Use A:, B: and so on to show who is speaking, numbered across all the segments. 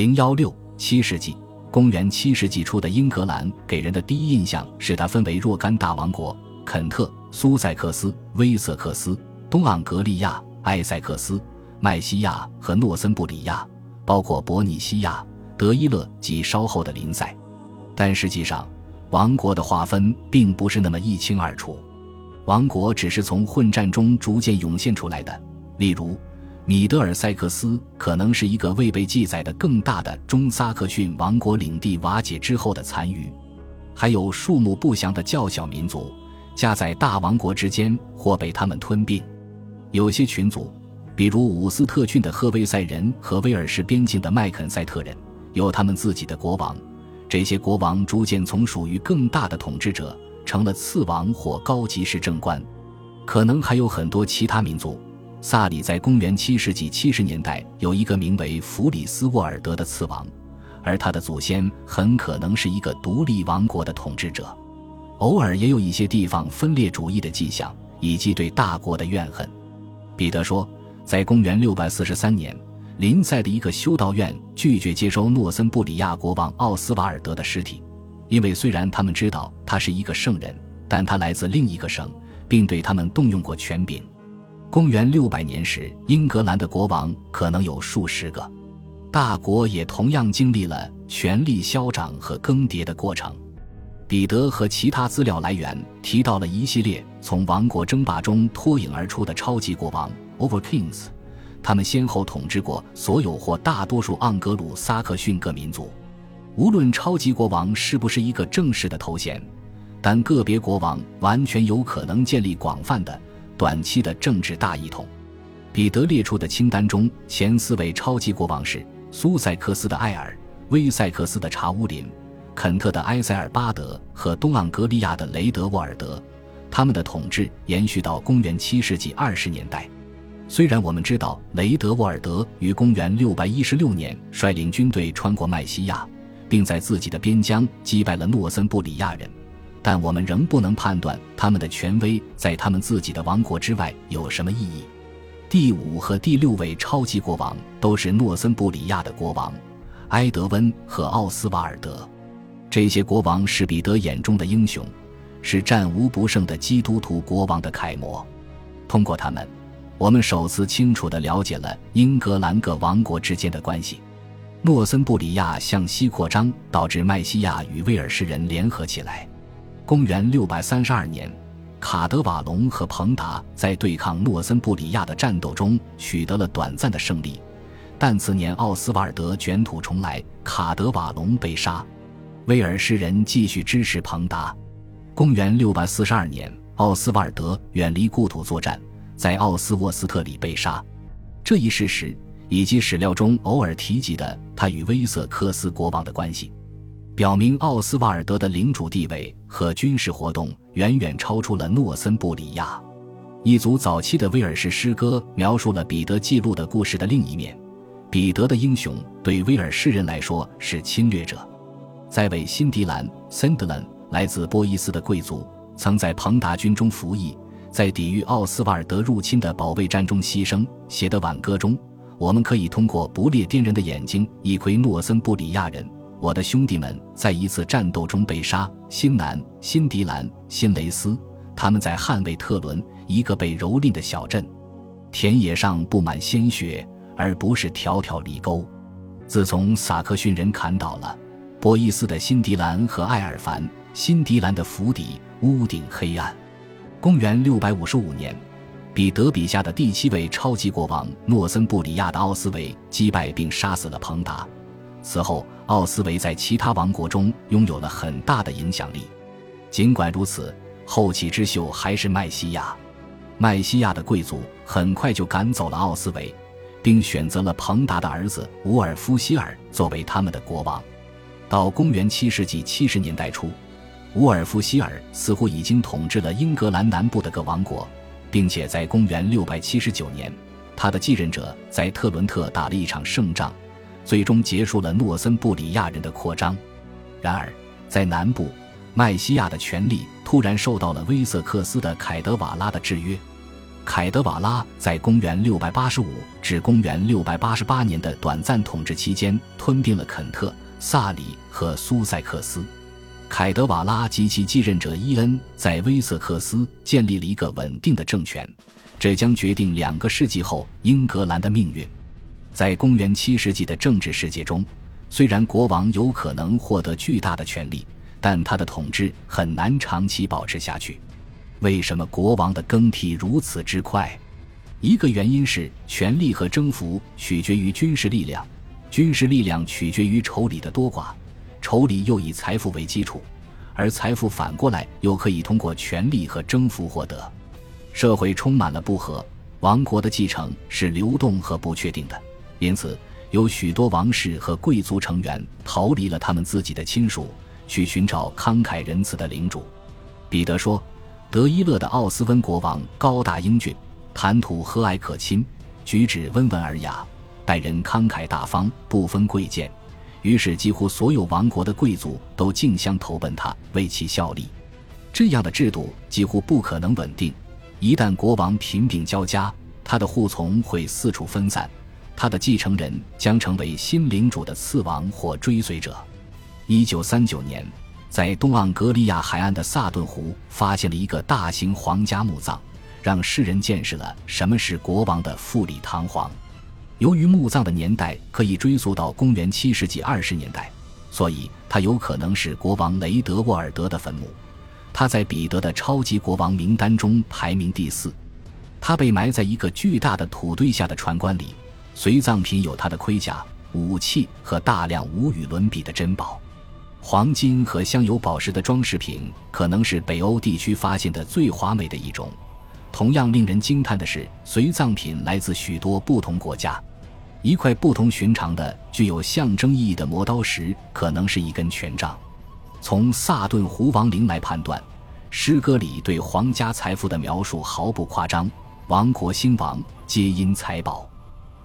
A: 零幺六七世纪，公元七世纪初的英格兰给人的第一印象是它分为若干大王国：肯特、苏塞克斯、威瑟克斯、东盎格利亚、埃塞克斯、麦西亚和诺森布里亚，包括伯尼西亚、德伊勒及稍后的林塞。但实际上，王国的划分并不是那么一清二楚，王国只是从混战中逐渐涌现出来的。例如。米德尔塞克斯可能是一个未被记载的更大的中萨克逊王国领地瓦解之后的残余，还有数目不详的较小民族夹在大王国之间或被他们吞并。有些群族，比如伍斯特郡的赫威塞人和威尔士边境的麦肯塞特人，有他们自己的国王。这些国王逐渐从属于更大的统治者，成了次王或高级市政官。可能还有很多其他民族。萨里在公元七世纪七十年代有一个名为弗里斯沃尔德的次王，而他的祖先很可能是一个独立王国的统治者。偶尔也有一些地方分裂主义的迹象，以及对大国的怨恨。彼得说，在公元六百四十三年，林塞的一个修道院拒绝接收诺森布里亚国王奥斯瓦尔德的尸体，因为虽然他们知道他是一个圣人，但他来自另一个省，并对他们动用过权柄。公元六百年时，英格兰的国王可能有数十个。大国也同样经历了权力消长和更迭的过程。彼得和其他资料来源提到了一系列从王国争霸中脱颖而出的超级国王 （Over Kings），他们先后统治过所有或大多数盎格鲁撒克逊各民族。无论超级国王是不是一个正式的头衔，但个别国王完全有可能建立广泛的。短期的政治大一统，彼得列出的清单中前四位超级国王是苏塞克斯的艾尔、威塞克斯的查乌林、肯特的埃塞尔巴德和东盎格利亚的雷德沃尔德。他们的统治延续到公元七世纪二十年代。虽然我们知道雷德沃尔德于公元六百一十六年率领军队穿过麦西亚，并在自己的边疆击败了诺森布里亚人。但我们仍不能判断他们的权威在他们自己的王国之外有什么意义。第五和第六位超级国王都是诺森布里亚的国王，埃德温和奥斯瓦尔德。这些国王是彼得眼中的英雄，是战无不胜的基督徒国王的楷模。通过他们，我们首次清楚地了解了英格兰各王国之间的关系。诺森布里亚向西扩张，导致麦西亚与威尔士人联合起来。公元六百三十二年，卡德瓦隆和彭达在对抗诺森布里亚的战斗中取得了短暂的胜利，但次年奥斯瓦尔德卷土重来，卡德瓦隆被杀，威尔士人继续支持彭达。公元六百四十二年，奥斯瓦尔德远离故土作战，在奥斯沃斯特里被杀。这一事实以及史料中偶尔提及的他与威瑟克斯国王的关系。表明奥斯瓦尔德的领主地位和军事活动远远超出了诺森布里亚。一组早期的威尔士诗歌描述了彼得记录的故事的另一面。彼得的英雄对威尔士人来说是侵略者。在为辛迪兰 （Sandland） 来自波伊斯的贵族，曾在彭达军中服役，在抵御奥斯瓦尔德入侵的保卫战中牺牲。写的挽歌中，我们可以通过不列颠人的眼睛一窥诺森布里亚人。我的兄弟们在一次战斗中被杀。新南、辛迪兰、辛雷斯，他们在捍卫特伦，一个被蹂躏的小镇。田野上布满鲜血，而不是条条犁沟。自从萨克逊人砍倒了博伊斯的辛迪兰和艾尔凡，辛迪兰的府邸屋顶黑暗。公元六百五十五年，彼得笔下的第七位超级国王诺森布里亚的奥斯维击败并杀死了彭达。此后，奥斯维在其他王国中拥有了很大的影响力。尽管如此，后起之秀还是麦西亚。麦西亚的贵族很快就赶走了奥斯维，并选择了彭达的儿子伍尔夫希尔作为他们的国王。到公元七世纪七十年代初，伍尔夫希尔似乎已经统治了英格兰南部的各王国，并且在公元六百七十九年，他的继任者在特伦特打了一场胜仗。最终结束了诺森布里亚人的扩张。然而，在南部，麦西亚的权力突然受到了威瑟克斯的凯德瓦拉的制约。凯德瓦拉在公元685至公元688年的短暂统治期间，吞并了肯特、萨里和苏塞克斯。凯德瓦拉及其继任者伊恩在威瑟克斯建立了一个稳定的政权，这将决定两个世纪后英格兰的命运。在公元七世纪的政治世界中，虽然国王有可能获得巨大的权力，但他的统治很难长期保持下去。为什么国王的更替如此之快？一个原因是权力和征服取决于军事力量，军事力量取决于仇里的多寡，仇里又以财富为基础，而财富反过来又可以通过权力和征服获得。社会充满了不和，王国的继承是流动和不确定的，因此有许多王室和贵族成员逃离了他们自己的亲属，去寻找慷慨仁慈的领主。彼得说。德伊勒的奥斯温国王高大英俊，谈吐和蔼可亲，举止温文尔雅，待人慷慨大方，不分贵贱。于是，几乎所有王国的贵族都竞相投奔他，为其效力。这样的制度几乎不可能稳定。一旦国王贫病交加，他的护从会四处分散，他的继承人将成为新领主的次王或追随者。一九三九年。在东盎格利亚海岸的萨顿湖，发现了一个大型皇家墓葬，让世人见识了什么是国王的富丽堂皇。由于墓葬的年代可以追溯到公元七世纪二十年代，所以它有可能是国王雷德沃尔德的坟墓。他在彼得的超级国王名单中排名第四。他被埋在一个巨大的土堆下的船棺里，随葬品有他的盔甲、武器和大量无与伦比的珍宝。黄金和镶有宝石的装饰品可能是北欧地区发现的最华美的一种。同样令人惊叹的是，随葬品来自许多不同国家。一块不同寻常的、具有象征意义的磨刀石，可能是一根权杖。从萨顿湖王陵来判断，诗歌里对皇家财富的描述毫不夸张。王国兴亡皆因财宝。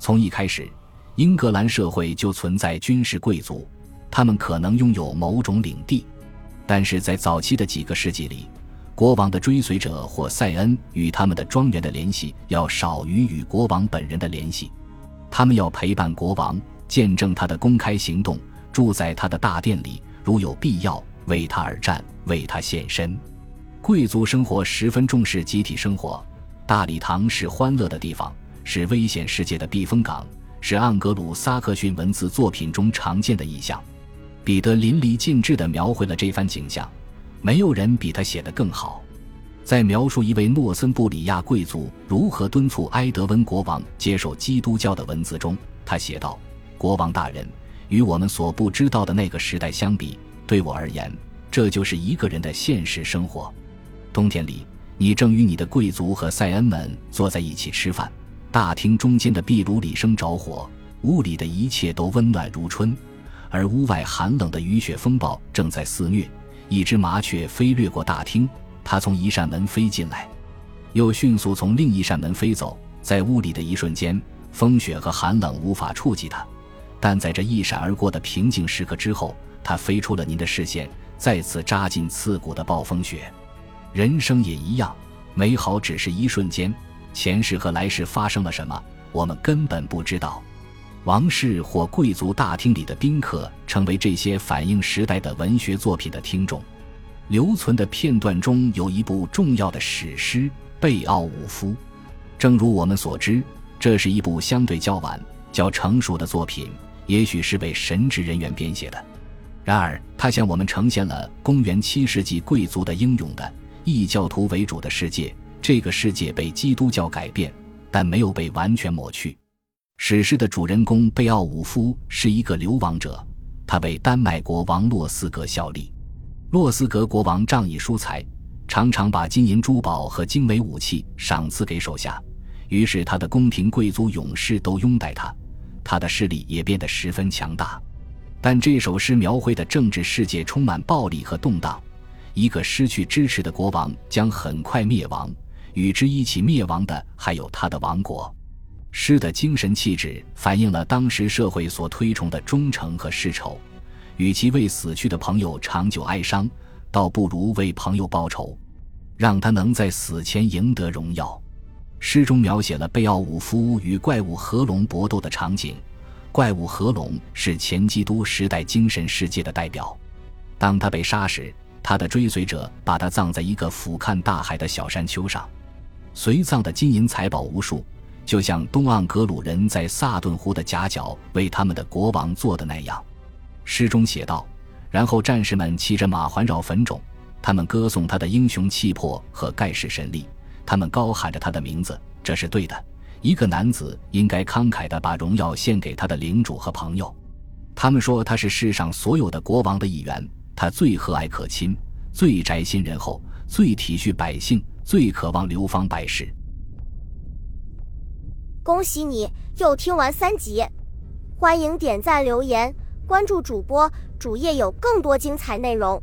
A: 从一开始，英格兰社会就存在军事贵族。他们可能拥有某种领地，但是在早期的几个世纪里，国王的追随者或塞恩与他们的庄园的联系要少于与国王本人的联系。他们要陪伴国王，见证他的公开行动，住在他的大殿里，如有必要为他而战，为他献身。贵族生活十分重视集体生活，大礼堂是欢乐的地方，是危险世界的避风港，是盎格鲁撒克逊文字作品中常见的意象。彼得淋漓尽致地描绘了这番景象，没有人比他写得更好。在描述一位诺森布里亚贵族如何敦促埃德温国王接受基督教的文字中，他写道：“国王大人，与我们所不知道的那个时代相比，对我而言，这就是一个人的现实生活。冬天里，你正与你的贵族和塞恩们坐在一起吃饭，大厅中间的壁炉里生着火，屋里的一切都温暖如春。”而屋外寒冷的雨雪风暴正在肆虐，一只麻雀飞掠过大厅，它从一扇门飞进来，又迅速从另一扇门飞走。在屋里的一瞬间，风雪和寒冷无法触及它，但在这一闪而过的平静时刻之后，它飞出了您的视线，再次扎进刺骨的暴风雪。人生也一样，美好只是一瞬间，前世和来世发生了什么，我们根本不知道。王室或贵族大厅里的宾客成为这些反映时代的文学作品的听众。留存的片段中有一部重要的史诗《贝奥武夫》。正如我们所知，这是一部相对较晚、较成熟的作品，也许是为神职人员编写的。然而，它向我们呈现了公元七世纪贵族的英勇的异教徒为主的世界。这个世界被基督教改变，但没有被完全抹去。史诗的主人公贝奥武夫是一个流亡者，他为丹麦国王洛斯格效力。洛斯格国王仗义疏财，常常把金银珠宝和精美武器赏赐给手下，于是他的宫廷贵族勇士都拥戴他，他的势力也变得十分强大。但这首诗描绘的政治世界充满暴力和动荡，一个失去支持的国王将很快灭亡，与之一起灭亡的还有他的王国。诗的精神气质反映了当时社会所推崇的忠诚和世仇，与其为死去的朋友长久哀伤，倒不如为朋友报仇，让他能在死前赢得荣耀。诗中描写了贝奥武夫与怪物合龙搏斗的场景。怪物合龙是前基督时代精神世界的代表。当他被杀时，他的追随者把他葬在一个俯瞰大海的小山丘上，随葬的金银财宝无数，就像东盎格鲁人在萨顿湖的夹角为他们的国王做的那样。诗中写道：“然后战士们骑着马环绕坟冢，他们歌颂他的英雄气魄和盖世神力，他们高喊着他的名字。这是对的。一个男子应该慷慨地把荣耀献给他的领主和朋友。他们说他是世上所有的国王的一员。”他最和蔼可亲，最宅心仁厚，最体恤百姓，最渴望流芳百世。
B: 恭喜你又听完三集，欢迎点赞、留言、关注主播，主页有更多精彩内容。